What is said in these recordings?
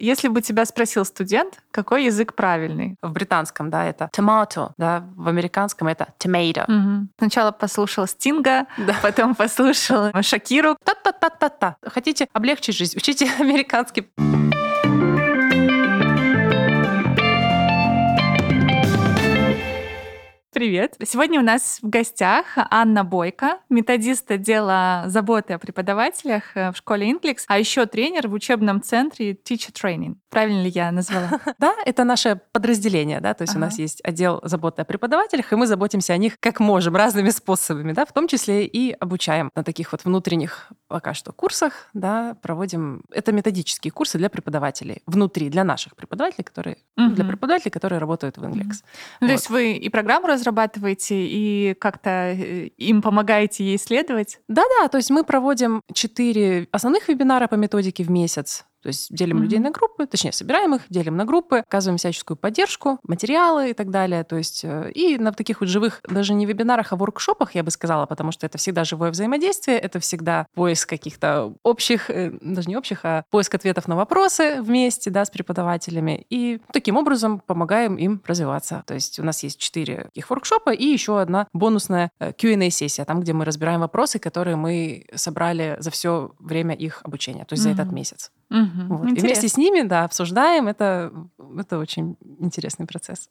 Если бы тебя спросил студент, какой язык правильный? В британском, да, это tomato, да, в американском это tomato. Угу. Сначала послушал Стинга, да. потом послушал Шакиру. Та-та-та-та-та. Хотите облегчить жизнь? Учите американский. Привет! Сегодня у нас в гостях Анна Бойко, методист отдела заботы о преподавателях э, в школе Inklix, а еще тренер в учебном центре Teacher Training. Правильно ли я назвала? Да, это наше подразделение, да, то есть у нас есть отдел заботы о преподавателях, и мы заботимся о них как можем, разными способами, да, в том числе и обучаем на таких вот внутренних пока что курсах, да, проводим, это методические курсы для преподавателей, внутри, для наших преподавателей, которые, для преподавателей, которые работают в Inklix. То есть вы и программу разрабатываете, и как-то э, им помогаете ей исследовать? Да-да, то есть мы проводим четыре основных вебинара по методике в месяц. То есть делим mm-hmm. людей на группы, точнее, собираем их, делим на группы, оказываем всяческую поддержку, материалы и так далее. То есть э, и на таких вот живых, даже не вебинарах, а воркшопах, я бы сказала, потому что это всегда живое взаимодействие, это всегда поиск каких-то общих, э, даже не общих, а поиск ответов на вопросы вместе, да, с преподавателями. И таким образом помогаем им развиваться. То есть у нас есть четыре таких воркшопа и еще одна бонусная э, Q&A-сессия, там, где мы разбираем вопросы, которые мы собрали за все время их обучения, то есть mm-hmm. за этот месяц. Угу, вот. И вместе с ними, да, обсуждаем. Это, это очень интересный процесс.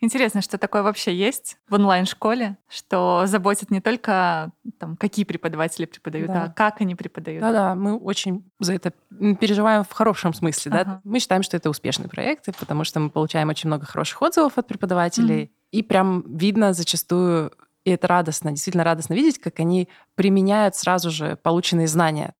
Интересно, что такое вообще есть в онлайн-школе, что заботит не только там, какие преподаватели преподают, да. а как они преподают. Да-да, мы очень за это переживаем в хорошем смысле. Ага. Да? Мы считаем, что это успешный проект, потому что мы получаем очень много хороших отзывов от преподавателей. mm И прям видно зачастую и это радостно, действительно радостно видеть, как они применяют сразу же полученные знания.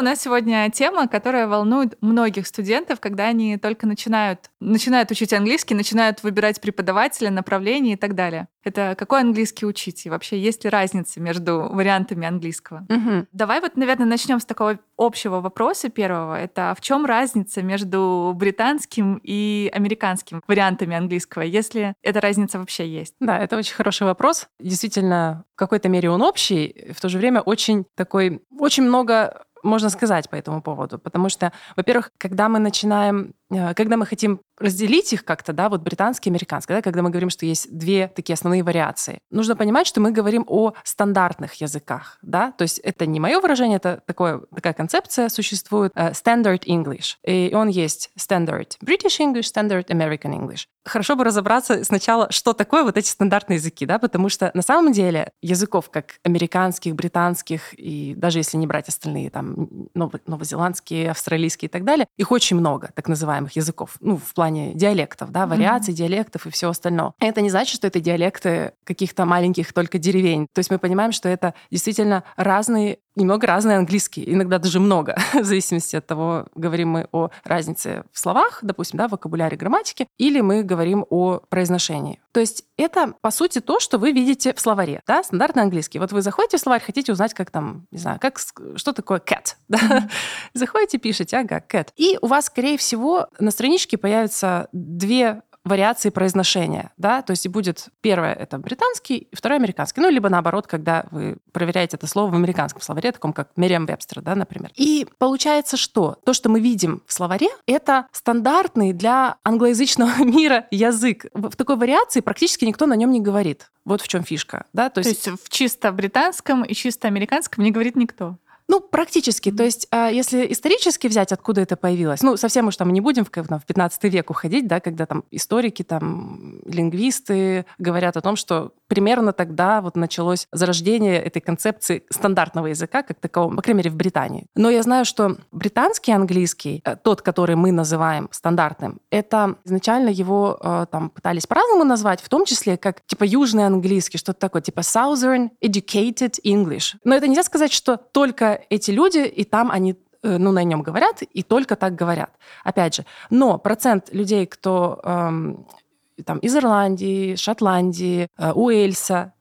У нас сегодня тема, которая волнует многих студентов, когда они только начинают, начинают учить английский, начинают выбирать преподавателя, направление и так далее. Это какой английский учить? И вообще есть ли разница между вариантами английского? Угу. Давай вот, наверное, начнем с такого общего вопроса первого. Это в чем разница между британским и американским вариантами английского, если эта разница вообще есть? Да, это очень хороший вопрос. Действительно, в какой-то мере он общий, в то же время очень такой, очень много можно сказать по этому поводу. Потому что, во-первых, когда мы начинаем когда мы хотим разделить их как-то, да, вот британский и американский, да, когда мы говорим, что есть две такие основные вариации, нужно понимать, что мы говорим о стандартных языках, да, то есть это не мое выражение, это такое, такая концепция существует, uh, Standard English, и он есть Standard British English, Standard American English. Хорошо бы разобраться сначала, что такое вот эти стандартные языки, да, потому что на самом деле языков как американских, британских и даже если не брать остальные, там, новозеландские, австралийские и так далее, их очень много, так называемых называемых языков, ну, в плане диалектов, да, вариаций mm-hmm. диалектов и все остальное. Это не значит, что это диалекты каких-то маленьких только деревень. То есть мы понимаем, что это действительно разные немного разный английский, иногда даже много, в зависимости от того, говорим мы о разнице в словах, допустим, да, в вокабуляре, грамматике, или мы говорим о произношении. То есть это, по сути, то, что вы видите в словаре, да, стандартный английский. Вот вы заходите в словарь, хотите узнать, как там, не знаю, как, что такое cat, да? Mm-hmm. Заходите, пишете, ага, cat. И у вас, скорее всего, на страничке появятся две вариации произношения, да, то есть и будет первое это британский, второе американский, ну, либо наоборот, когда вы проверяете это слово в американском словаре, таком как Мериам Вебстер, да, например. И получается, что то, что мы видим в словаре, это стандартный для англоязычного мира язык. В такой вариации практически никто на нем не говорит. Вот в чем фишка, да, то есть... то есть в чисто британском и чисто американском не говорит никто. Ну, практически. Mm-hmm. То есть, а, если исторически взять, откуда это появилось, ну, совсем уж там не будем в, в 15 век уходить, да, когда там историки, там, лингвисты говорят о том, что примерно тогда вот началось зарождение этой концепции стандартного языка как такового, по крайней мере, в Британии. Но я знаю, что британский английский, э, тот, который мы называем стандартным, это изначально его э, там пытались по-разному назвать, в том числе как типа южный английский, что-то такое, типа Southern Educated English. Но это нельзя сказать, что только эти люди, и там они э, ну, на нем говорят, и только так говорят. Опять же, но процент людей, кто эм, там, из Ирландии, Шотландии, э, Уэльса,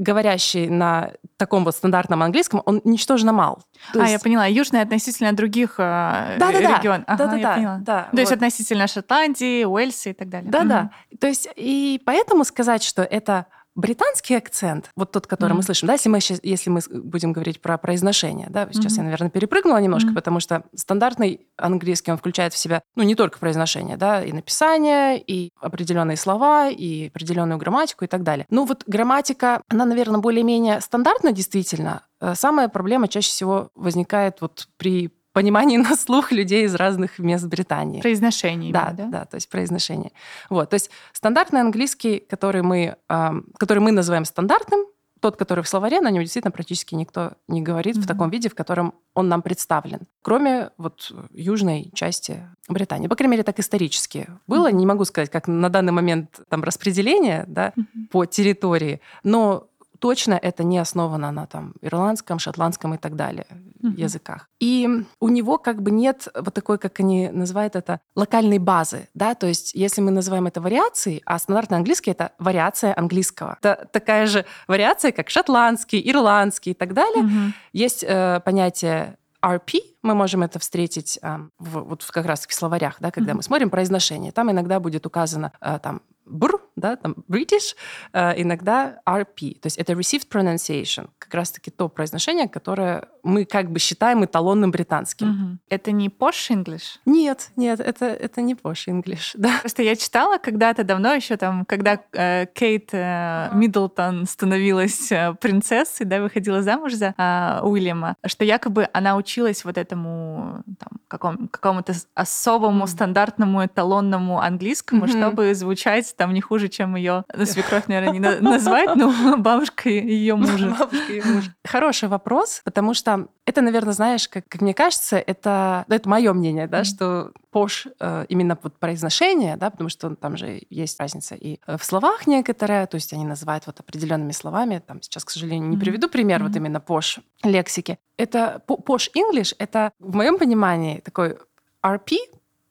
говорящий на таком вот стандартном английском, он ничтожно мал. То а, есть... я поняла. Южный относительно других э, да, да, регионов. Да, ага, да, да, да, да. То вот. есть относительно Шотландии, Уэльса и так далее. Да, угу. да. То есть и поэтому сказать, что это британский акцент, вот тот, который mm-hmm. мы слышим, да, если мы, сейчас, если мы будем говорить про произношение, да, сейчас mm-hmm. я, наверное, перепрыгнула немножко, mm-hmm. потому что стандартный английский, он включает в себя, ну, не только произношение, да, и написание, и определенные слова, и определенную грамматику и так далее. Ну, вот грамматика, она, наверное, более-менее стандартна действительно. Э, самая проблема чаще всего возникает вот при понимании на слух людей из разных мест Британии. Произношение. Да, да, да, то есть произношение. Вот, то есть стандартный английский, который мы, э, который мы называем стандартным, тот, который в словаре, на нем действительно практически никто не говорит mm-hmm. в таком виде, в котором он нам представлен. Кроме вот южной части Британии. По крайней мере, так исторически было. Mm-hmm. Не могу сказать, как на данный момент там распределение да, mm-hmm. по территории, но точно это не основано на там ирландском, шотландском и так далее mm-hmm. языках. И у него как бы нет вот такой, как они называют это, локальной базы, да, то есть если мы называем это вариацией, а стандартный английский — это вариация английского. Это такая же вариация, как шотландский, ирландский и так далее. Mm-hmm. Есть э, понятие RP, мы можем это встретить э, в, вот как раз в словарях, да, когда mm-hmm. мы смотрим произношение. Там иногда будет указано э, там бр, да, там British, э, иногда RP. То есть это received pronunciation, как раз-таки то произношение, которое мы как бы считаем эталонным британским. Угу. Это не posh English? Нет, нет, это, это не posh English, да. Просто я читала когда-то давно еще там, когда э, Кейт э, Миддлтон становилась э, принцессой, да, выходила замуж за э, Уильяма, что якобы она училась вот этому там, каком, какому-то особому стандартному эталонному английскому, mm-hmm. чтобы звучать там не хуже, чем ее ну, свекровь, наверное, не назвать, но бабушка ее мужа. Бабушка и муж. Хороший вопрос, потому что это, наверное, знаешь, как, как мне кажется, это, ну, это мое мнение, да, mm-hmm. что пош э, именно вот произношение, да, потому что там же есть разница и э, в словах некоторая, то есть они называют вот определенными словами, там сейчас, к сожалению, не приведу пример mm-hmm. вот именно пош лексики. Это пош English, это в моем понимании такой RP,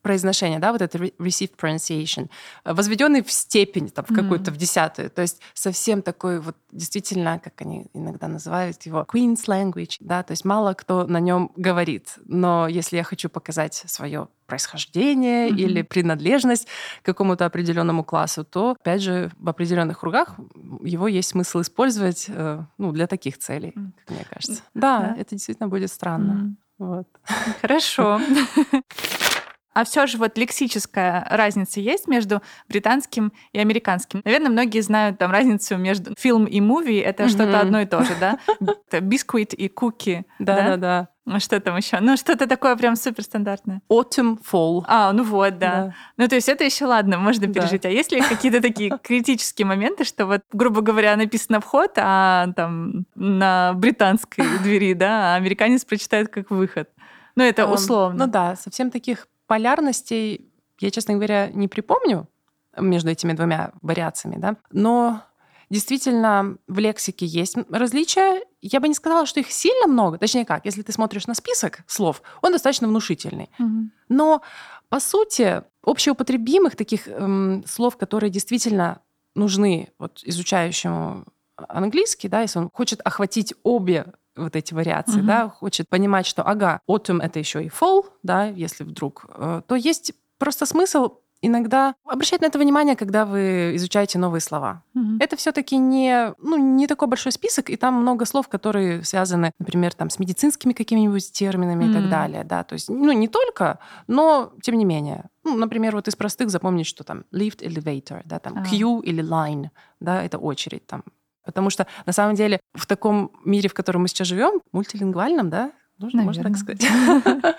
произношение, да, вот это received pronunciation, э, возведенный в степень, там, в какую-то, mm. в десятую. То есть совсем такой вот, действительно, как они иногда называют его, Queen's language, да, то есть мало кто на нем говорит. Но если я хочу показать свое происхождение mm-hmm. или принадлежность к какому-то определенному классу, то, опять же, в определенных кругах его есть смысл использовать э, ну, для таких целей, mm. как мне кажется. Да, да, это действительно будет странно. Mm. Вот. Хорошо. А все же вот лексическая разница есть между британским и американским. Наверное, многие знают там разницу между фильм и муви. Это mm-hmm. что-то одно и то же, да? Бисквит и куки. Да-да-да. Ну, что там еще? Ну, что-то такое прям суперстандартное. Autumn, fall. А, ну вот, да. да. Ну, то есть это еще ладно, можно пережить. Да. А есть ли какие-то такие критические моменты, что вот, грубо говоря, написано вход, а там на британской двери, да, а американец прочитает как выход? Ну, это условно. Ну да, совсем таких полярностей я, честно говоря, не припомню между этими двумя вариациями, да, но действительно в лексике есть различия. Я бы не сказала, что их сильно много. Точнее как, если ты смотришь на список слов, он достаточно внушительный. Угу. Но по сути общеупотребимых таких эм, слов, которые действительно нужны вот изучающему английский, да, если он хочет охватить обе вот эти вариации, mm-hmm. да, хочет понимать, что, ага, autumn — это еще и fall, да, если вдруг, э, то есть просто смысл иногда обращать на это внимание, когда вы изучаете новые слова. Mm-hmm. Это все-таки не, ну, не такой большой список, и там много слов, которые связаны, например, там, с медицинскими какими-нибудь терминами mm-hmm. и так далее. Да? То есть, ну, не только, но тем не менее. Ну, например, вот из простых запомнить, что там lift elevator, да, там ah. queue или line, да, это очередь, там Потому что на самом деле в таком мире, в котором мы сейчас живем, мультилингвальном, да, нужно, можно так сказать.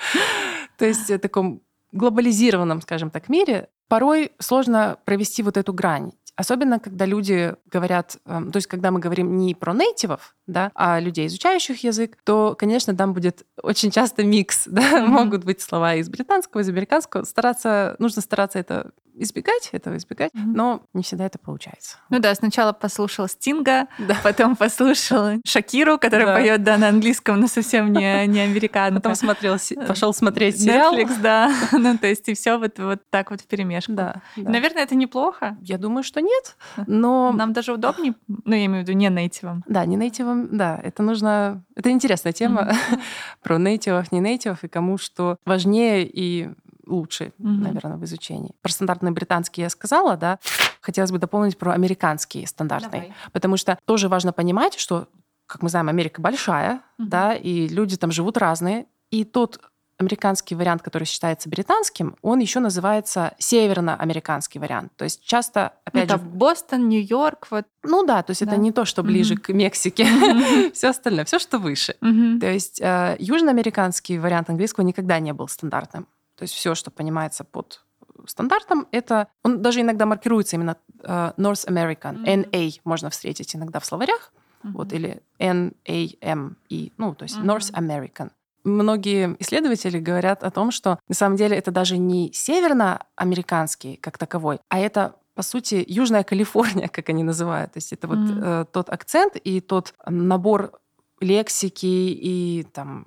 То есть в таком глобализированном, скажем так, мире порой сложно провести вот эту грань. Особенно, когда люди говорят, эм, то есть когда мы говорим не про нейтивов, да, а людей, изучающих язык, то, конечно, там будет очень часто микс, да, mm-hmm. могут быть слова из британского, из американского. Стараться, нужно стараться это избегать, этого избегать, mm-hmm. но не всегда это получается. Ну да, сначала послушал Стинга, да. потом послушал Шакиру, которая да. поет да, на английском, но совсем не, не американка. Потом смотрел, пошел смотреть сериал. Netflix, да. ну, то есть и все вот, вот так вот в перемешку. Да, да. Наверное, это неплохо. Я думаю, что нет, но... Нам даже удобнее, ну, я имею в виду не нейтивом. Да, не нейтивом, да, это нужно... Это интересная тема mm-hmm. про нейтивов, не нейтивов, и кому что важнее и лучше, mm-hmm. наверное, в изучении. Про стандартный британский я сказала, да. Хотелось бы дополнить про американский стандартный. Давай. Потому что тоже важно понимать, что, как мы знаем, Америка большая, mm-hmm. да, и люди там живут разные. И тот американский вариант, который считается британским, он еще называется северноамериканский вариант. То есть часто, опять это же... Бостон, Нью-Йорк, вот. Ну да, то есть да. это не то, что ближе mm-hmm. к Мексике, mm-hmm. все остальное, все, что выше. Mm-hmm. То есть э, южноамериканский вариант английского никогда не был стандартным. То есть все, что понимается под стандартом, это он даже иногда маркируется именно uh, North American, mm-hmm. NA можно встретить иногда в словарях, mm-hmm. вот или NAM, и, ну то есть mm-hmm. North American. Многие исследователи говорят о том, что на самом деле это даже не северноамериканский как таковой, а это по сути, Южная Калифорния, как они называют. То есть это mm-hmm. вот э, тот акцент и тот набор лексики и там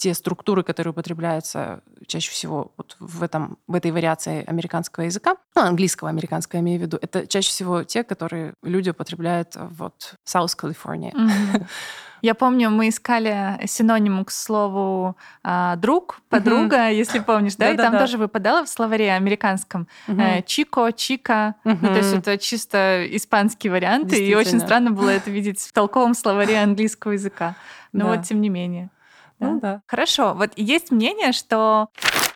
те структуры, которые употребляются чаще всего вот в, этом, в этой вариации американского языка, ну, английского американского я имею в виду, это чаще всего те, которые люди употребляют вот South California. Mm-hmm. Я помню, мы искали синоним к слову а, друг, подруга, mm-hmm. если помнишь, да, и там тоже выпадало в словаре американском mm-hmm. чико, чика, ну то есть это чисто испанский вариант, и очень странно было это видеть в толковом словаре английского языка. Но вот тем не менее. Ну да. Хорошо. Вот есть мнение, что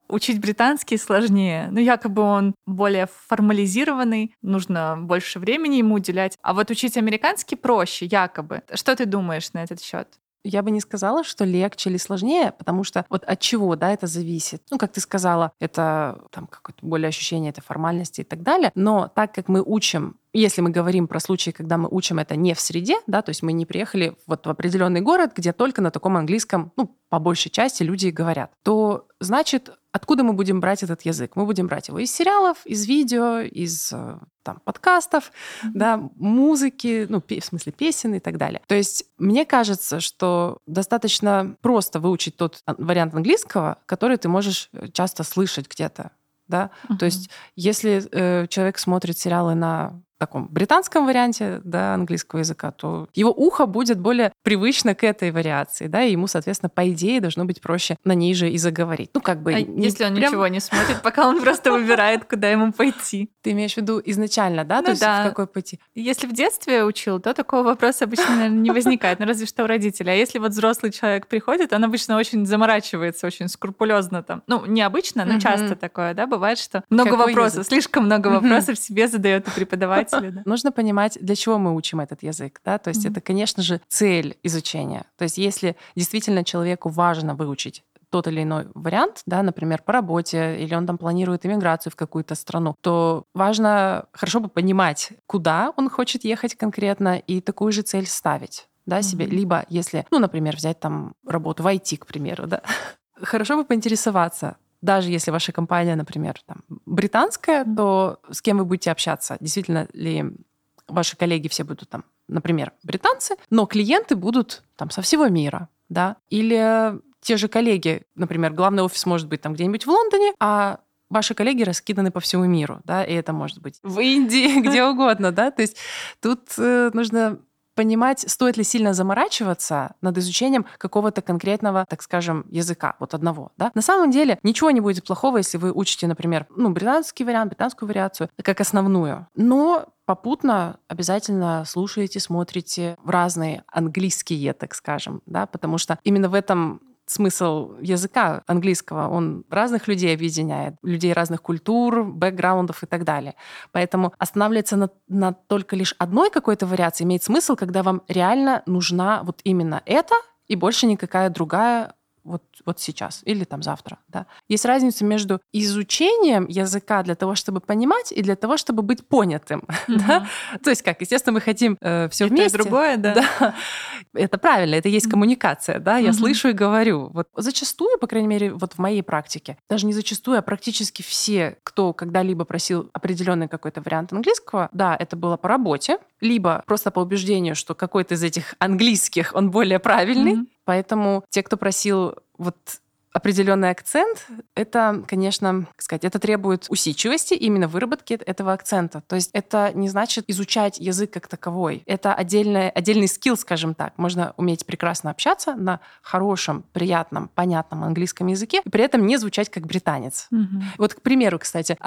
учить британский сложнее. Ну, якобы он более формализированный, нужно больше времени ему уделять. А вот учить американский проще, якобы. Что ты думаешь на этот счет? Я бы не сказала, что легче или сложнее, потому что вот от чего, да, это зависит. Ну, как ты сказала, это там какое-то более ощущение этой формальности и так далее. Но так как мы учим если мы говорим про случаи, когда мы учим это не в среде, да, то есть мы не приехали вот в определенный город, где только на таком английском, ну, по большей части люди говорят, то значит, откуда мы будем брать этот язык? Мы будем брать его из сериалов, из видео, из э, там, подкастов, mm-hmm. да, музыки, ну, в смысле песен и так далее. То есть мне кажется, что достаточно просто выучить тот вариант английского, который ты можешь э, часто слышать где-то да. Uh-huh. То есть, если э, человек смотрит сериалы на таком британском варианте да, английского языка, то его ухо будет более привычно к этой вариации, да, и ему, соответственно, по идее должно быть проще на ней же и заговорить. Ну, как бы... А если он прям... ничего не смотрит, пока он просто выбирает, куда ему пойти? Ты имеешь в виду изначально, да? Ну, то есть да. в какой пойти? Если в детстве учил, то такого вопроса обычно, наверное, не возникает, ну, разве что у родителей. А если вот взрослый человек приходит, он обычно очень заморачивается, очень скрупулезно там. Ну, не обычно, но часто такое, да, бывает, что много вопросов, слишком много вопросов себе задает и преподаватель преподаватели. Да. Нужно понимать, для чего мы учим этот язык. Да? То есть mm-hmm. это, конечно же, цель изучения. То есть если действительно человеку важно выучить тот или иной вариант, да, например, по работе, или он там планирует иммиграцию в какую-то страну, то важно хорошо бы понимать, куда он хочет ехать конкретно, и такую же цель ставить да, себе. Mm-hmm. Либо если, ну, например, взять там работу в IT, к примеру, да, хорошо бы поинтересоваться, даже если ваша компания, например, там, британская, то с кем вы будете общаться? Действительно ли ваши коллеги все будут там, например, британцы, но клиенты будут там со всего мира, да? Или те же коллеги, например, главный офис может быть там где-нибудь в Лондоне, а ваши коллеги раскиданы по всему миру, да, и это может быть в Индии, где угодно, да, то есть тут э, нужно понимать, стоит ли сильно заморачиваться над изучением какого-то конкретного, так скажем, языка, вот одного. Да? На самом деле ничего не будет плохого, если вы учите, например, ну, британский вариант, британскую вариацию, как основную. Но попутно обязательно слушаете, смотрите в разные английские, так скажем, да, потому что именно в этом смысл языка английского, он разных людей объединяет, людей разных культур, бэкграундов и так далее. Поэтому останавливаться на, на только лишь одной какой-то вариации имеет смысл, когда вам реально нужна вот именно это, и больше никакая другая вот, вот сейчас или там завтра. Да. Есть разница между изучением языка для того, чтобы понимать, и для того, чтобы быть понятым. Mm-hmm. Да? То есть как, естественно, мы хотим э, все вместе. И другое, да. да. Это правильно, это есть коммуникация, да, я mm-hmm. слышу и говорю. Вот зачастую, по крайней мере, вот в моей практике, даже не зачастую, а практически все, кто когда-либо просил определенный какой-то вариант английского, да, это было по работе, либо просто по убеждению, что какой-то из этих английских, он более правильный, mm-hmm. Поэтому те, кто просил вот определенный акцент, это, конечно, как сказать, это требует усидчивости, именно выработки этого акцента. То есть это не значит изучать язык как таковой. Это отдельный, отдельный скилл, скажем так. Можно уметь прекрасно общаться на хорошем, приятном, понятном английском языке, и при этом не звучать как британец. Мгм. Вот, к примеру, кстати,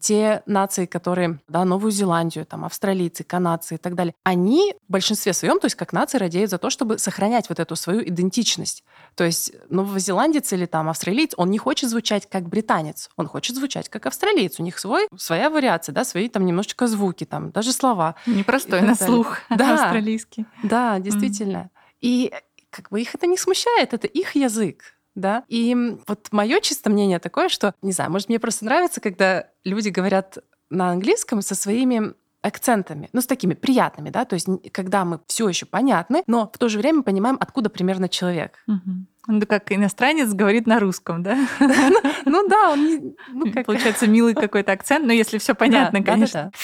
те нации, которые, да, Новую Зеландию, там, австралийцы, канадцы и так далее, они в большинстве своем, то есть как нации, радеют за то, чтобы сохранять вот эту свою идентичность. То есть новозеландец или там австралиец, он не хочет звучать как британец, он хочет звучать как австралиец. У них свой, своя вариация, да, свои там немножечко звуки, там, даже слова. Непростой на слух Да. австралийский. Да, действительно. И как бы их это не смущает, это их язык. Да? И вот мое чисто мнение такое, что, не знаю, может, мне просто нравится, когда люди говорят на английском со своими акцентами, ну, с такими приятными, да, то есть когда мы все еще понятны, но в то же время понимаем, откуда примерно человек. Мгм. Ну, как иностранец говорит на русском, да? Ну да, он ну. Получается милый какой-то акцент, но если все понятно, Да, да, конечно. да.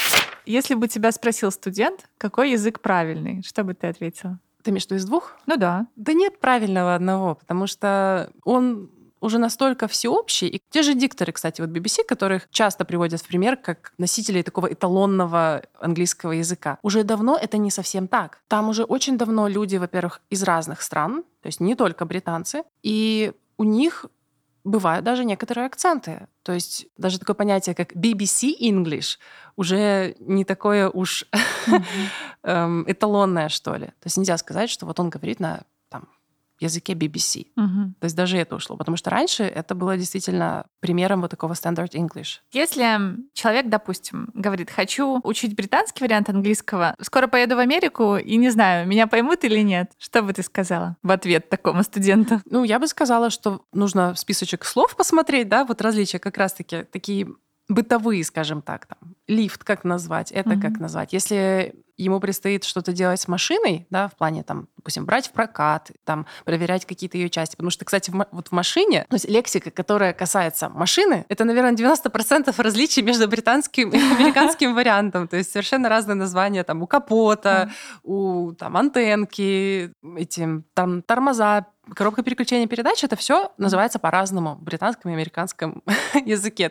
Если бы тебя спросил студент, какой язык правильный, что бы ты ответила? Ты имеешь в виду из двух? Ну да. Да нет правильного одного, потому что он уже настолько всеобщий. И те же дикторы, кстати, вот BBC, которых часто приводят в пример как носителей такого эталонного английского языка. Уже давно это не совсем так. Там уже очень давно люди, во-первых, из разных стран, то есть не только британцы, и у них бывают даже некоторые акценты. То есть даже такое понятие, как BBC English, уже не такое уж эм, эталонное, что ли. То есть нельзя сказать, что вот он говорит на языке BBC. Мгм. То есть даже это ушло. Потому что раньше это было действительно примером вот такого standard English. Если человек, допустим, говорит, хочу учить британский вариант английского, скоро поеду в Америку и не знаю, меня поймут или нет, что бы ты сказала в ответ такому студенту? Ну, я бы сказала, что нужно списочек слов посмотреть, да, вот различия как раз-таки такие бытовые, скажем так, там, лифт, как назвать, это Мгм. как назвать. Если ему предстоит что-то делать с машиной, да, в плане, там, допустим, брать в прокат, там, проверять какие-то ее части. Потому что, кстати, в, вот в машине, то есть лексика, которая касается машины, это, наверное, 90% различий между британским и американским вариантом. То есть совершенно разные названия там у капота, у там антенки, эти там тормоза, коробка переключения передач, это все называется по-разному в британском и американском языке.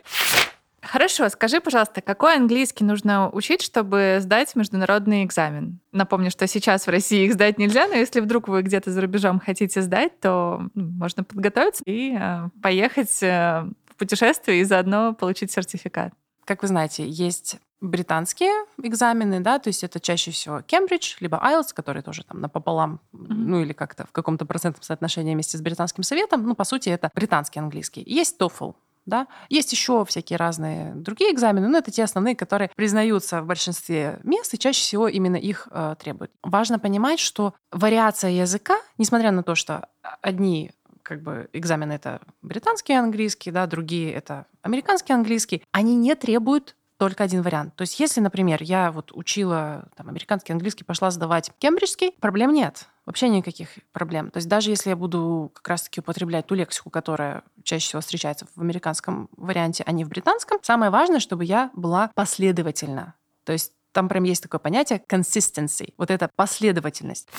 Хорошо, скажи, пожалуйста, какой английский нужно учить, чтобы сдать международный экзамен? Напомню, что сейчас в России их сдать нельзя, но если вдруг вы где-то за рубежом хотите сдать, то ну, можно подготовиться и э, поехать э, в путешествие и заодно получить сертификат. Как вы знаете, есть британские экзамены, да, то есть это чаще всего Кембридж, либо IELTS, который тоже там напополам, ну или как-то в каком-то процентном соотношении вместе с британским советом, ну, по сути, это британский английский. Есть TOEFL, да. Есть еще всякие разные другие экзамены, но это те основные, которые признаются в большинстве мест, и чаще всего именно их э, требуют. Важно понимать, что вариация языка, несмотря на то, что одни как бы экзамены это британский английский, да, другие это американский английский, они не требуют только один вариант. То есть, если, например, я вот учила там, американский английский, пошла сдавать кембриджский, проблем нет. Вообще никаких проблем. То есть даже если я буду как раз-таки употреблять ту лексику, которая чаще всего встречается в американском варианте, а не в британском, самое важное, чтобы я была последовательна. То есть там прям есть такое понятие consistency. Вот эта последовательность.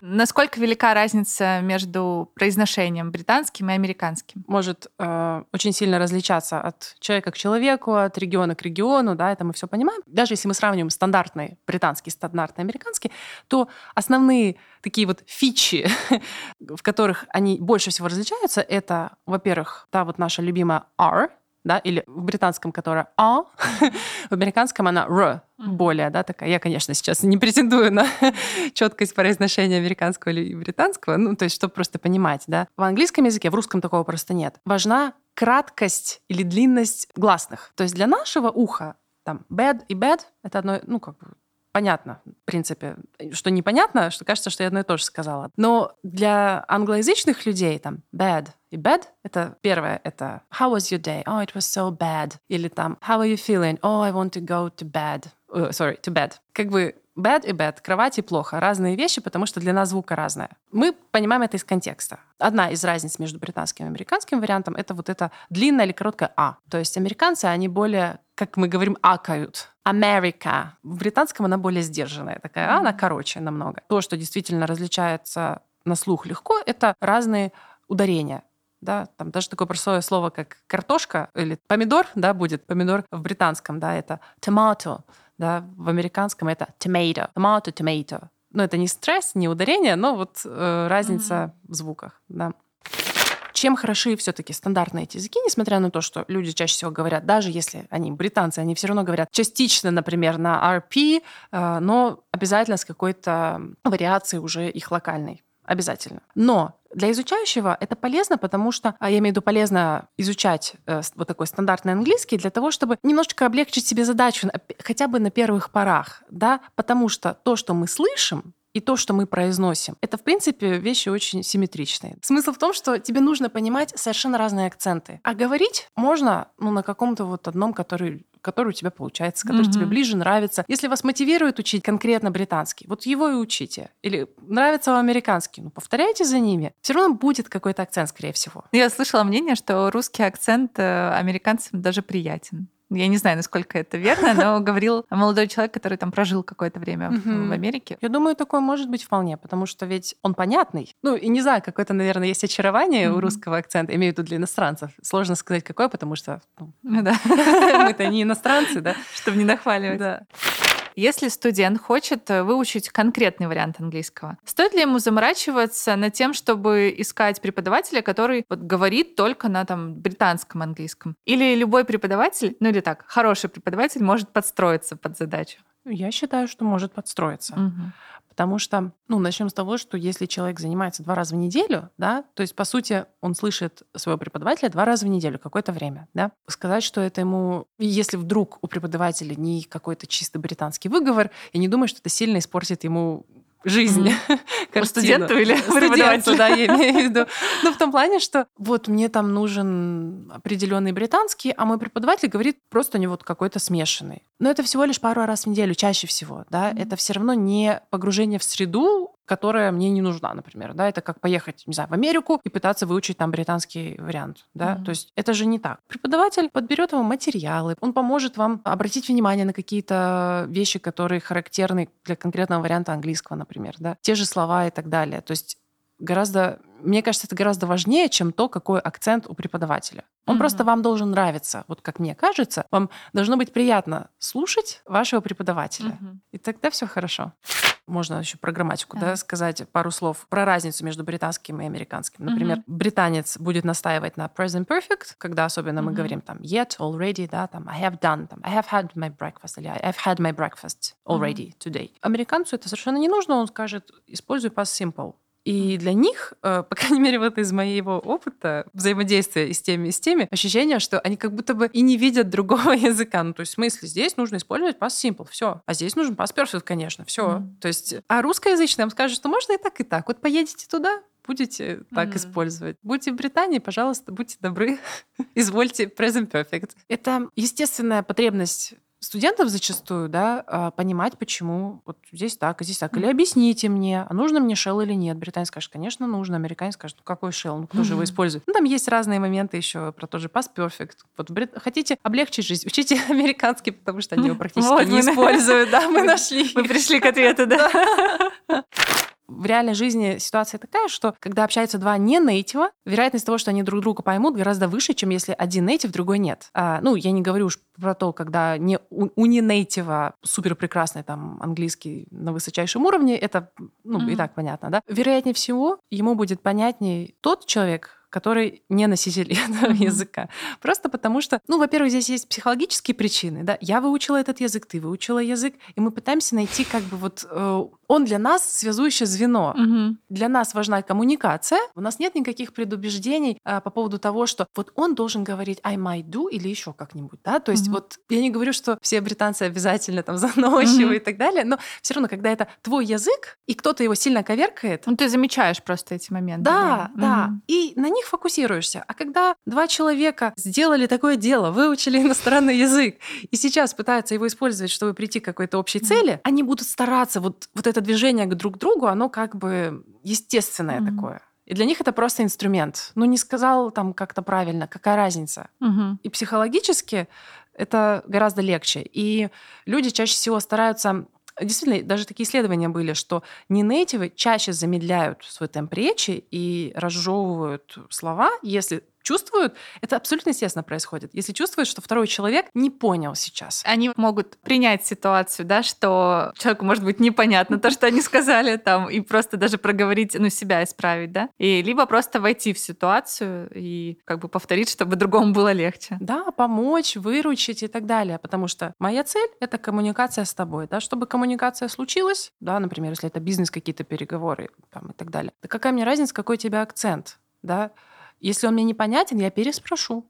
Насколько велика разница между произношением британским и американским? может э, очень сильно различаться от человека к человеку, от региона к региону, да, это мы все понимаем. Даже если мы сравниваем стандартный британский, стандартный американский, то основные такие вот фичи, в которых они больше всего различаются, это, во-первых, та вот наша любимая R, да, или в британском, которая А, в американском она Р, более, да, такая. Я, конечно, сейчас не претендую на четкость произношения американского или британского, ну, то есть, чтобы просто понимать, да. В английском языке, в русском такого просто нет. Важна краткость или длинность гласных. То есть для нашего уха там bad и bad — это одно, ну, как бы понятно, в принципе. Что непонятно, что кажется, что я одно и то же сказала. Но для англоязычных людей там bad и bad — это первое, это how was your day? Oh, it was so bad. Или там how are you feeling? Oh, I want to go to bed. Uh, sorry, to bed. Как бы bad и bad, кровать и плохо. Разные вещи, потому что для нас звука разная. Мы понимаем это из контекста. Одна из разниц между британским и американским вариантом — это вот это длинное или короткое «а». То есть американцы, они более, как мы говорим, акают. Америка. В британском она более сдержанная такая, а она короче намного. То, что действительно различается на слух легко, это разные ударения. Да, там даже такое простое слово, как картошка или помидор, да, будет помидор в британском, да, это tomato, да, в американском это tomato, tomato, tomato. Ну, это не стресс, не ударение, но вот э, разница mm-hmm. в звуках, да. Чем хороши все-таки стандартные эти языки, несмотря на то, что люди чаще всего говорят, даже если они британцы, они все равно говорят частично, например, на RP, э, но обязательно с какой-то вариацией уже их локальной. Обязательно. Но для изучающего это полезно, потому что, а, я имею в виду полезно изучать э, вот такой стандартный английский для того, чтобы немножечко облегчить себе задачу хотя бы на первых порах, да, потому что то, что мы слышим, и то, что мы произносим. Это, в принципе, вещи очень симметричные. Смысл в том, что тебе нужно понимать совершенно разные акценты. А говорить можно ну, на каком-то вот одном, который который у тебя получается, который mm-hmm. тебе ближе нравится. Если вас мотивирует учить конкретно британский, вот его и учите. Или нравится вам американский, ну повторяйте за ними. Все равно будет какой-то акцент, скорее всего. Я слышала мнение, что русский акцент э, американцам даже приятен. Я не знаю, насколько это верно, но говорил молодой человек, который там прожил какое-то время в Америке. Я думаю, такое может быть вполне, потому что ведь он понятный. Ну, и не знаю, какое-то, наверное, есть очарование у русского акцента, имею в виду для иностранцев. Сложно сказать, какое, потому что ну, ну мы-то не иностранцы, да? Чтобы не нахваливать. Если студент хочет э, выучить конкретный вариант английского, стоит ли ему заморачиваться над тем, чтобы искать преподавателя, который вот говорит только на там британском английском? Или любой преподаватель, ну или так, хороший преподаватель может подстроиться под задачу? Я считаю, что может подстроиться. Угу. Потому что, ну, начнем с того, что если человек занимается два раза в неделю, да, то есть, по сути, он слышит своего преподавателя два раза в неделю какое-то время, да, сказать, что это ему, если вдруг у преподавателя не какой-то чистый британский выговор, я не думаю, что это сильно испортит ему жизнь. Mm. Студенту или преподавателю? да, я имею в виду. Ну, в том плане, что вот мне там нужен определенный британский, а мой преподаватель говорит просто не вот какой-то смешанный. Но это всего лишь пару раз в неделю, чаще всего, да. Это все равно не погружение в среду, которая мне не нужна, например, да, это как поехать, не знаю, в Америку и пытаться выучить там британский вариант, да, mm-hmm. то есть это же не так. Преподаватель подберет вам материалы, он поможет вам обратить внимание на какие-то вещи, которые характерны для конкретного варианта английского, например, да, те же слова и так далее, то есть гораздо, мне кажется, это гораздо важнее, чем то, какой акцент у преподавателя. Он mm-hmm. просто вам должен нравиться. Вот как мне кажется, вам должно быть приятно слушать вашего преподавателя. Mm-hmm. И тогда все хорошо можно еще про грамматику, да. да, сказать пару слов про разницу между британским и американским. Например, mm-hmm. британец будет настаивать на present perfect, когда особенно mm-hmm. мы говорим там yet, already, да, там I have done, там I have had my breakfast или I've had my breakfast already mm-hmm. today. Американцу это совершенно не нужно, он скажет используй past simple. И для них, э, по крайней мере, вот из моего опыта взаимодействия с теми, и с теми, ощущение, что они как будто бы и не видят другого языка. Ну, то есть в смысле, здесь нужно использовать past simple, все. А здесь нужен past perfect, конечно, все. Mm. То есть, а русскоязычный нам скажет, что можно и так, и так. Вот поедете туда, будете так mm-hmm. использовать. Будьте в Британии, пожалуйста, будьте добры, извольте present perfect. Это естественная потребность студентов зачастую, да, а, понимать, почему вот здесь так, а здесь так. Или объясните мне, а нужно мне shell или нет. Британец скажет, конечно, нужно. Американец скажет, ну какой shell, ну кто же его использует. Ну там есть разные моменты еще про то же past perfect. Вот брит... хотите облегчить жизнь, учите американский, потому что они его практически не используют. Да, мы нашли. Мы пришли к ответу, да в реальной жизни ситуация такая, что когда общаются два не нейтива, вероятность того, что они друг друга поймут, гораздо выше, чем если один нейтив, другой нет. А, ну, я не говорю уж про то, когда не, у, у не нейтива супер прекрасный там английский на высочайшем уровне, это, ну, mm-hmm. и так понятно, да. Вероятнее всего, ему будет понятнее тот человек, который не носитель этого mm-hmm. языка. Просто потому что, ну, во-первых, здесь есть психологические причины, да. Я выучила этот язык, ты выучила язык, и мы пытаемся найти как бы вот э, он для нас связующее звено. Угу. Для нас важна коммуникация. У нас нет никаких предубеждений а, по поводу того, что вот он должен говорить I might do или еще как-нибудь, да. То есть угу. вот я не говорю, что все британцы обязательно там заносчивые угу. и так далее, но все равно, когда это твой язык и кто-то его сильно коверкает, ну ты замечаешь просто эти моменты. Да, да, да. Угу. и на них фокусируешься. А когда два человека сделали такое дело, выучили иностранный язык и сейчас пытаются его использовать, чтобы прийти к какой-то общей цели, они будут стараться вот вот это это движение к друг другу, оно как бы естественное mm-hmm. такое. И для них это просто инструмент. Ну, не сказал там как-то правильно, какая разница. Mm-hmm. И психологически это гораздо легче. И люди чаще всего стараются Действительно, даже такие исследования были, что не нейтивы чаще замедляют свой темп речи и разжевывают слова, если чувствуют, это абсолютно естественно происходит. Если чувствуют, что второй человек не понял сейчас. Они могут принять ситуацию, да, что человеку может быть непонятно то, что они сказали там, и просто даже проговорить, ну, себя исправить, да, и либо просто войти в ситуацию и как бы повторить, чтобы другому было легче. Да, помочь, выручить и так далее, потому что моя цель — это коммуникация с тобой, да, чтобы коммуникация случилась, да, например, если это бизнес, какие-то переговоры там и так далее. Да какая мне разница, какой у тебя акцент, да, если он мне непонятен, я переспрошу.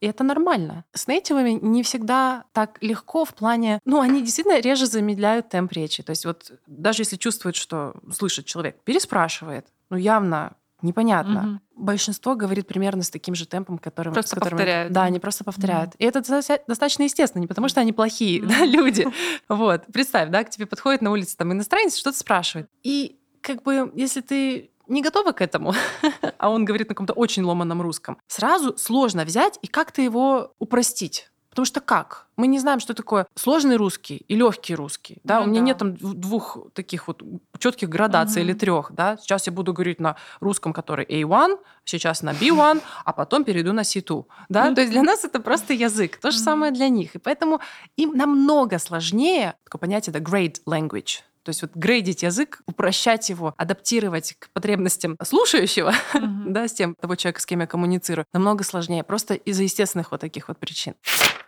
И это нормально. С нейтивами не всегда так легко в плане... Ну, они действительно реже замедляют темп речи. То есть вот даже если чувствует, что слышит человек, переспрашивает, ну, явно непонятно. Угу. Большинство говорит примерно с таким же темпом, которым, просто с которым... повторяют. Да, они просто повторяют. Угу. И это достаточно естественно, не потому что они плохие угу. да, люди. Вот. Представь, да, к тебе подходит на улице там иностранец, что-то спрашивает. И как бы, если ты не готова к этому, а он говорит на каком-то очень ломаном русском, сразу сложно взять и как-то его упростить. Потому что как? Мы не знаем, что такое сложный русский и легкий русский. Да? Ну, У меня да. нет там двух таких вот четких градаций угу. или трех. Да? Сейчас я буду говорить на русском, который A1, сейчас на B1, а потом перейду на C2. Да? То есть для нас это просто язык. То же самое для них. И поэтому им намного сложнее такое понятие да, grade language то есть вот грейдить язык, упрощать его, адаптировать к потребностям слушающего, mm-hmm. да, с тем того человека, с кем я коммуницирую, намного сложнее, просто из-за естественных вот таких вот причин.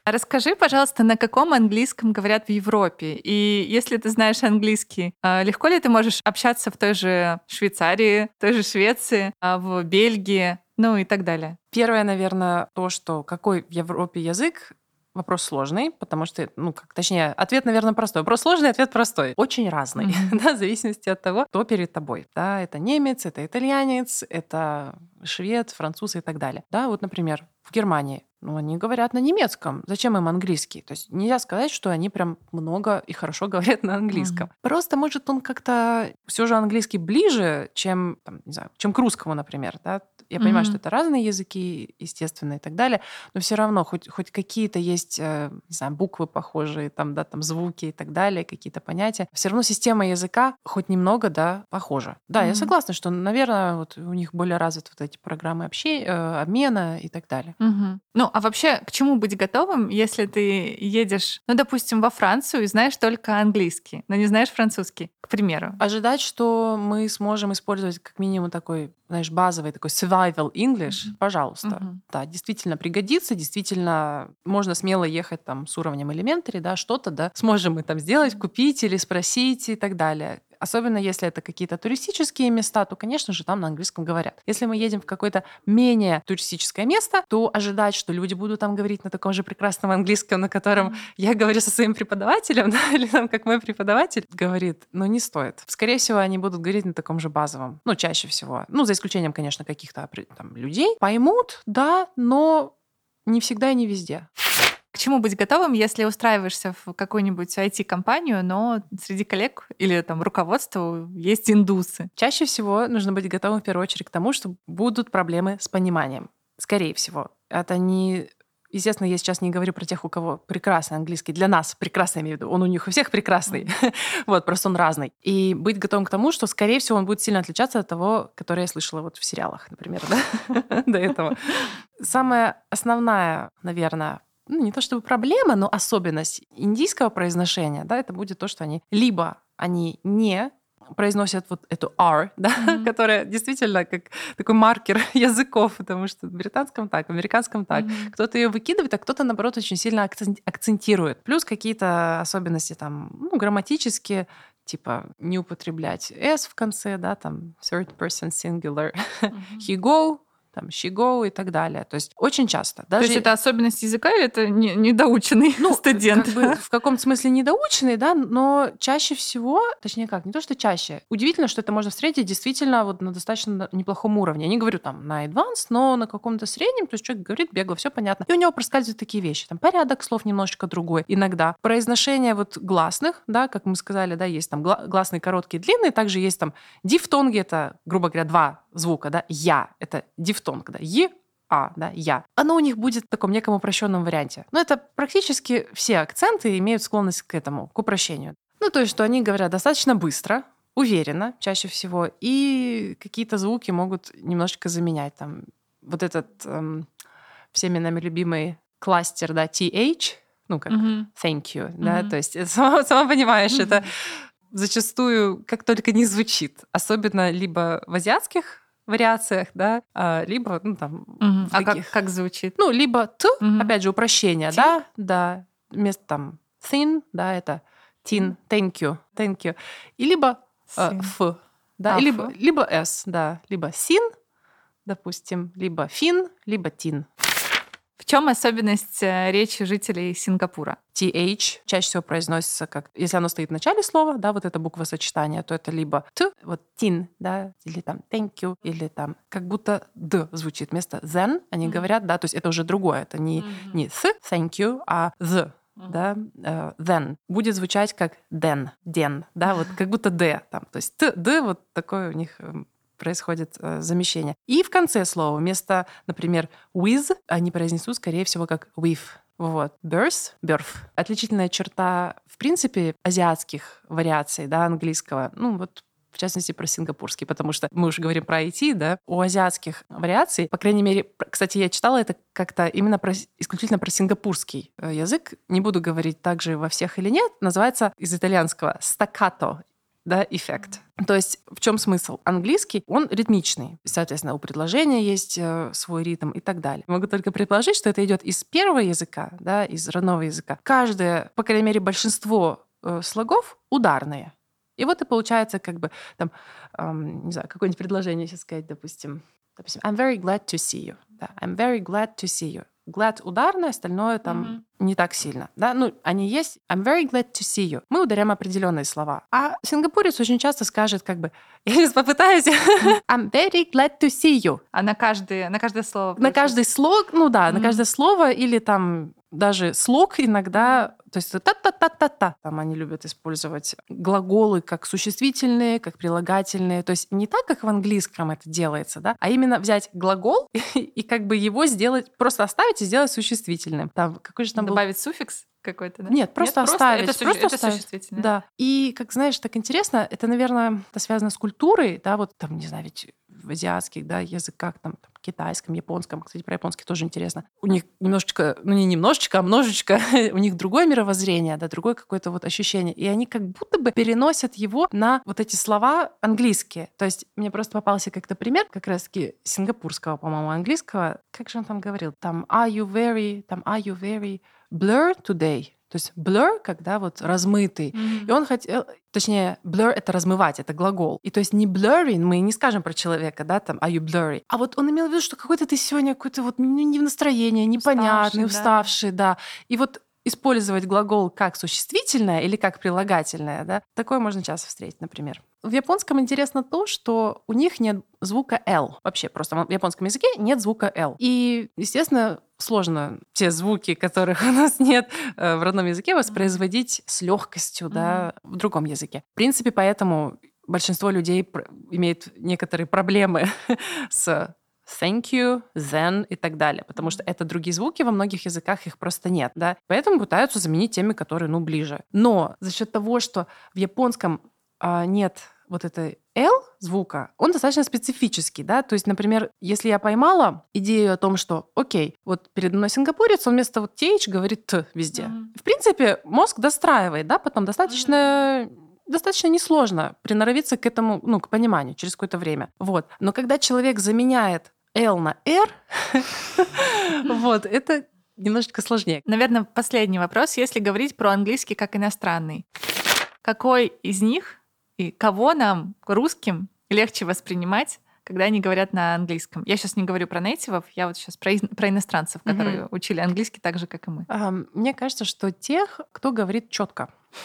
Расскажи, пожалуйста, на каком английском говорят в Европе? И если ты знаешь английский, а, легко ли ты можешь общаться в той же Швейцарии, той же Швеции, а, в Бельгии, ну и так далее? Первое, наверное, то, что какой в Европе язык, Вопрос сложный, потому что, ну, как, точнее, ответ, наверное, простой. Вопрос сложный, ответ простой. Очень разный, mm-hmm. да, в зависимости от того, кто перед тобой. Да, это немец, это итальянец, это швед, француз и так далее. Да, вот, например, в Германии, ну, они говорят на немецком. Зачем им английский? То есть нельзя сказать, что они прям много и хорошо говорят на английском. Mm-hmm. Просто, может, он как-то все же английский ближе, чем, там, не знаю, чем к русскому, например, да, я понимаю, mm-hmm. что это разные языки, естественно, и так далее, но все равно хоть, хоть какие-то есть, э, не знаю, буквы похожие, там, да, там звуки и так далее, какие-то понятия. Все равно система языка хоть немного, да, похожа. Да, mm-hmm. я согласна, что, наверное, вот у них более развиты вот эти программы общения, э, обмена и так далее. Mm-hmm. Ну, а вообще, к чему быть готовым, если ты едешь, ну, допустим, во Францию и знаешь только английский, но не знаешь французский, к примеру? Ожидать, что мы сможем использовать как минимум такой знаешь, базовый такой survival English, mm-hmm. пожалуйста. Mm-hmm. Да, действительно пригодится, действительно можно смело ехать там с уровнем elementary, да, что-то, да, сможем мы там сделать, купить или спросить и так далее. Особенно если это какие-то туристические места, то, конечно же, там на английском говорят. Если мы едем в какое-то менее туристическое место, то ожидать, что люди будут там говорить на таком же прекрасном английском, на котором mm-hmm. я говорю со своим преподавателем, да, или там как мой преподаватель говорит, ну не стоит. Скорее всего, они будут говорить на таком же базовом, ну чаще всего. Ну, за исключением, конечно, каких-то там людей. Поймут, да, но не всегда и не везде. К чему быть готовым, если устраиваешься в какую-нибудь IT-компанию, но среди коллег или там руководства есть индусы? Чаще всего нужно быть готовым в первую очередь к тому, что будут проблемы с пониманием. Скорее всего. Это не Естественно, я сейчас не говорю про тех, у кого прекрасный английский. Для нас прекрасный, имею в виду. Он у них у всех прекрасный. Вот, просто он разный. И быть готовым к тому, что, скорее всего, он будет сильно отличаться от того, которое я слышала вот в сериалах, например, да, до этого. Самая основная, наверное, ну, не то чтобы проблема, но особенность индийского произношения, да, это будет то, что они либо они не произносят вот эту R, да, mm-hmm. которая действительно как такой маркер языков, потому что в британском так, в американском так. Mm-hmm. Кто-то ее выкидывает, а кто-то, наоборот, очень сильно акцентирует. Плюс какие-то особенности там, ну, грамматические, типа не употреблять s в конце, да, там third person singular. Mm-hmm. He go, там щего и так далее. То есть очень часто. Даже... То есть это особенность языка или это не, недоученный ну, студент? Как бы в каком-то смысле недоученный, да, но чаще всего, точнее как, не то, что чаще. Удивительно, что это можно встретить действительно вот на достаточно неплохом уровне. Я не говорю там на advanced, но на каком-то среднем, то есть человек говорит бегло, все понятно. И у него проскальзывают такие вещи. Там порядок слов немножечко другой иногда. Произношение вот гласных, да, как мы сказали, да, есть там гласные короткие, длинные, также есть там дифтонги, это, грубо говоря, два звука, да, я, это дифтонг, да, е, а, да, я. Оно у них будет в таком неком упрощенном варианте. Но это практически все акценты имеют склонность к этому, к упрощению. Ну, то есть, что они говорят достаточно быстро, уверенно чаще всего, и какие-то звуки могут немножечко заменять. Там вот этот эм, всеми нами любимый кластер, да, TH, ну, как mm-hmm. thank you, mm-hmm. да, то есть сама, сама понимаешь, mm-hmm. это зачастую как только не звучит, особенно либо в азиатских вариациях, да, а, либо, ну, там... Mm-hmm. А как, как звучит? Ну, либо т, mm-hmm. опять же, упрощение, Тин? да, да, вместо там thin, да, это tin, thank you, thank you, и либо э, f, да, а, либо, либо s, да, либо sin, допустим, либо fin, либо tin. В чем особенность э, речи жителей Сингапура? TH чаще всего произносится как, если оно стоит в начале слова, да, вот эта буква сочетания, то это либо т, вот tin, да, или там thank you, или там как будто д звучит вместо then, они mm-hmm. говорят, да, то есть это уже другое, это не, mm-hmm. не с, thank you, а the, Mm-hmm. да, uh, then будет звучать как then, den, да, вот как будто d там, то есть т, д, вот такое у них эм, происходит э, замещение. И в конце слова вместо, например, with они произнесут, скорее всего, как with. Вот. Birth, birth. Отличительная черта, в принципе, азиатских вариаций, да, английского. Ну, вот в частности, про сингапурский, потому что мы уже говорим про IT, да, у азиатских вариаций, по крайней мере, кстати, я читала это как-то именно про, исключительно про сингапурский э, язык, не буду говорить также во всех или нет, называется из итальянского стаккато да, эффект. То есть в чем смысл? Английский, он ритмичный. Соответственно, у предложения есть э, свой ритм и так далее. Могу только предположить, что это идет из первого языка, да, из родного языка. Каждое, по крайней мере, большинство э, слогов ударные. И вот и получается как бы там, эм, не знаю, какое-нибудь предложение сейчас сказать, допустим, допустим, I'm very glad to see you. Да, I'm very glad to see you glad ударное, остальное там mm-hmm. не так сильно. Да? Ну, они есть. I'm very glad to see you. Мы ударяем определенные слова. А сингапурец очень часто скажет как бы, я сейчас попытаюсь, I'm very glad to see you. А на каждое, на каждое слово? На каждый слог, ну да, mm-hmm. на каждое слово или там даже слог иногда, то есть та-та-та-та-та, там они любят использовать глаголы как существительные, как прилагательные, то есть не так, как в английском это делается, да, а именно взять глагол и, и как бы его сделать, просто оставить и сделать существительным. Там какой же там Добавить был... суффикс? какой-то, да? Нет, просто Нет, оставить. Просто, это, просто это оставить. Да. И, как знаешь, так интересно, это, наверное, это связано с культурой, да, вот там, не знаю, ведь в азиатских да, языках, там, там, китайском, японском, кстати, про японский тоже интересно. У них немножечко, ну не немножечко, а множечко, у них другое мировоззрение, да, другое какое-то вот ощущение. И они как будто бы переносят его на вот эти слова английские. То есть мне просто попался как-то пример как раз-таки сингапурского, по-моему, английского. Как же он там говорил? Там are you very, там are you very blur today? То есть blur, когда вот размытый. Mm-hmm. И он хотел, точнее, blur — это размывать, это глагол. И то есть не blurry, мы не скажем про человека, да, там, are you blurry? А вот он имел в виду, что какой-то ты сегодня какой-то вот не в настроении, непонятный, уставший, уставший да. да. И вот использовать глагол как существительное или как прилагательное, да, такое можно часто встретить, например. В японском интересно то, что у них нет звука L. Вообще просто в японском языке нет звука L. И, естественно, сложно те звуки, которых у нас нет э, в родном языке, воспроизводить с легкостью, да, в другом языке. В принципе, поэтому большинство людей имеет некоторые проблемы с thank you, then и так далее, потому что это другие звуки, во многих языках их просто нет, да, поэтому пытаются заменить теми, которые, ну, ближе. Но за счет того, что в японском а, нет вот этой L звука, он достаточно специфический, да, то есть, например, если я поймала идею о том, что, окей, вот передо мной сингапурец, он вместо вот TH говорит Т везде. Mm-hmm. В принципе, мозг достраивает, да, потом достаточно mm-hmm достаточно несложно приноровиться к этому, ну, к пониманию через какое-то время. Вот. Но когда человек заменяет L на R, вот, это немножечко сложнее. Наверное, последний вопрос, если говорить про английский как иностранный. Какой из них и кого нам, русским, легче воспринимать, когда они говорят на английском. Я сейчас не говорю про нейтивов, я вот сейчас про, про иностранцев, которые mm-hmm. учили английский так же, как и мы. Um, мне кажется, что тех, кто говорит четко.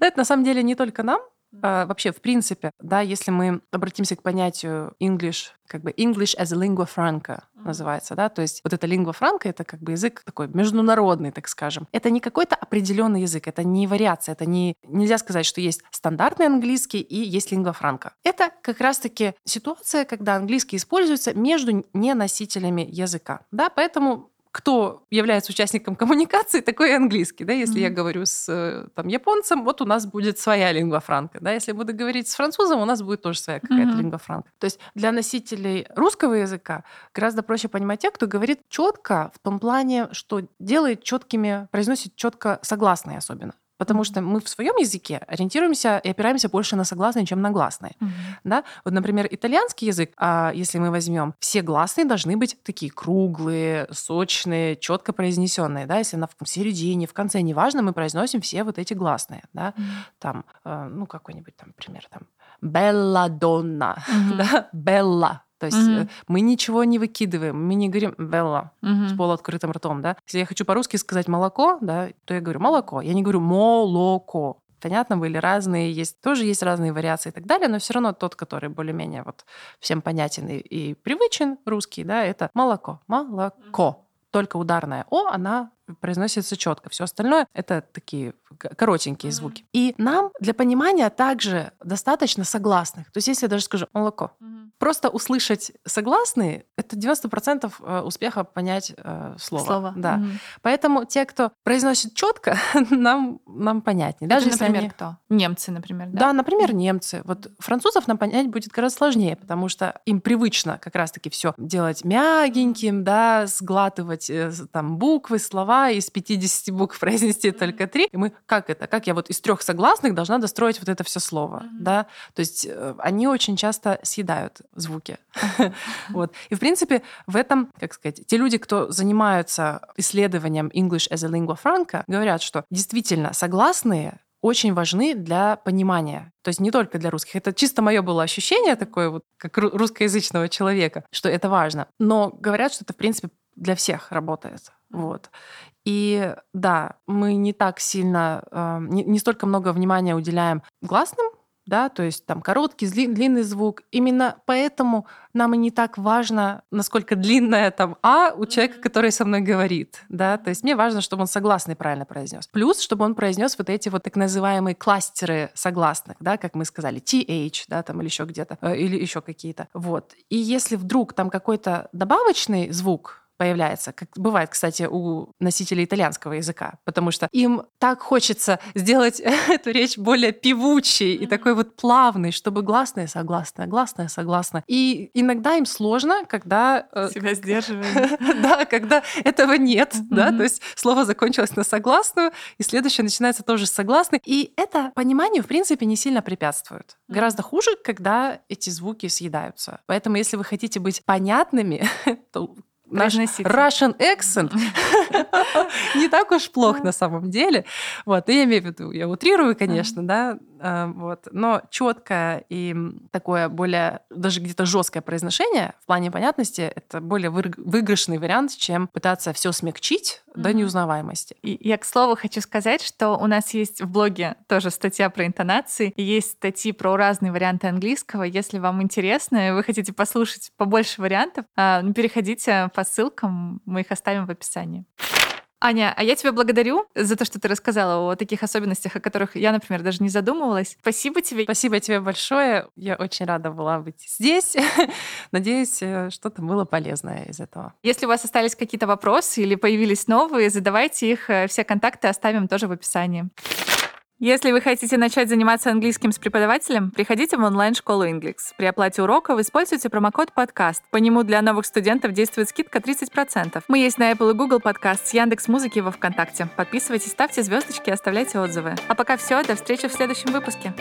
Это на самом деле не только нам, а, вообще, в принципе, да, если мы обратимся к понятию English, как бы English as a lingua franca называется, да, то есть вот эта lingua franca — это как бы язык такой международный, так скажем. Это не какой-то определенный язык, это не вариация, это не... Нельзя сказать, что есть стандартный английский и есть lingua franca. Это как раз-таки ситуация, когда английский используется между неносителями языка, да, поэтому кто является участником коммуникации, такой и английский. Да? Если mm-hmm. я говорю с э, там, японцем, вот у нас будет своя лингва франка. Да? Если буду говорить с французом, у нас будет тоже своя какая-то mm-hmm. лингва франка. То есть для носителей русского языка гораздо проще понимать тех, кто говорит четко в том плане, что делает четкими, произносит четко согласные особенно. Потому что мы в своем языке ориентируемся и опираемся больше на согласные, чем на гласные. Mm-hmm. Да? Вот, например, итальянский язык, а если мы возьмем, все гласные должны быть такие круглые, сочные, четко произнесенные. Да? Если на в середине, в конце, неважно, мы произносим все вот эти гласные. Да? Mm-hmm. Там, э, ну, какой-нибудь там пример, там, Белладонна, mm-hmm. да? Белла, то есть угу. мы ничего не выкидываем, мы не говорим «белла» угу. с полуоткрытым ртом, да. Если я хочу по-русски сказать «молоко», да, то я говорю «молоко», я не говорю «молоко». Понятно, были разные, есть тоже есть разные вариации и так далее, но все равно тот, который более-менее вот всем понятен и, и привычен русский, да, это молоко, молоко. Только ударная «о», она произносится четко. Все остальное это такие коротенькие звуки. И нам для понимания также достаточно согласных. То есть если я даже скажу молоко, просто услышать согласные это 90% э, успеха понять э, слово. Слово. Да. Поэтому те, кто произносит четко, нам нам понятнее. Даже это, например, они... кто? Немцы, например. Да? да, например, немцы. Вот французов нам понять будет гораздо сложнее, потому что им привычно как раз-таки все делать мягеньким, да, сглатывать э, там буквы, слова слова, из 50 букв произнести только три. И мы, как это? Как я вот из трех согласных должна достроить вот это все слово, mm-hmm. да? То есть э, они очень часто съедают звуки. вот. И, в принципе, в этом, как сказать, те люди, кто занимаются исследованием English as a lingua franca, говорят, что действительно согласные очень важны для понимания. То есть не только для русских. Это чисто мое было ощущение такое вот, как русскоязычного человека, что это важно. Но говорят, что это, в принципе, для всех работает. Вот. И да, мы не так сильно, э, не, не столько много внимания уделяем гласным, да, то есть там короткий, длинный звук. Именно поэтому нам и не так важно, насколько длинная там А у человека, который со мной говорит, да, то есть мне важно, чтобы он согласный правильно произнес. Плюс, чтобы он произнес вот эти вот так называемые кластеры согласных, да, как мы сказали, TH, да, там или еще где-то, э, или еще какие-то. Вот. И если вдруг там какой-то добавочный звук, появляется, как бывает, кстати, у носителей итальянского языка, потому что им так хочется сделать эту речь более певучей и такой вот плавной, чтобы гласное согласное, гласное согласное. И иногда им сложно, когда... Э, Себя сдерживаем. Да, когда этого нет, да, то есть слово закончилось на согласную, и следующее начинается тоже с согласной. И это пониманию, в принципе, не сильно препятствует. Гораздо хуже, когда эти звуки съедаются. Поэтому, если вы хотите быть понятными, то наш Russian accent. Не так уж плох на самом деле. Вот, я имею в виду, я утрирую, конечно, да, вот, но четкое и такое более, даже где-то жесткое произношение в плане понятности, это более выигрышный вариант, чем пытаться все смягчить до неузнаваемости. И я, к слову, хочу сказать, что у нас есть в блоге тоже статья про интонации, есть статьи про разные варианты английского. Если вам интересно, и вы хотите послушать побольше вариантов, а, переходите по ссылкам, мы их оставим в описании. Аня, а я тебя благодарю за то, что ты рассказала о таких особенностях, о которых я, например, даже не задумывалась. Спасибо тебе. Спасибо тебе большое. Я очень рада была быть здесь. Надеюсь, э, что-то было полезное из этого. Если у вас остались какие-то вопросы или появились новые, задавайте их. Э, все контакты оставим тоже в описании. Если вы хотите начать заниматься английским с преподавателем, приходите в онлайн-школу Inglix. При оплате уроков используйте промокод подкаст. По нему для новых студентов действует скидка 30%. Мы есть на Apple и Google подкаст, с Яндекс Музыки во Вконтакте. Подписывайтесь, ставьте звездочки и оставляйте отзывы. А пока все, до встречи в следующем выпуске.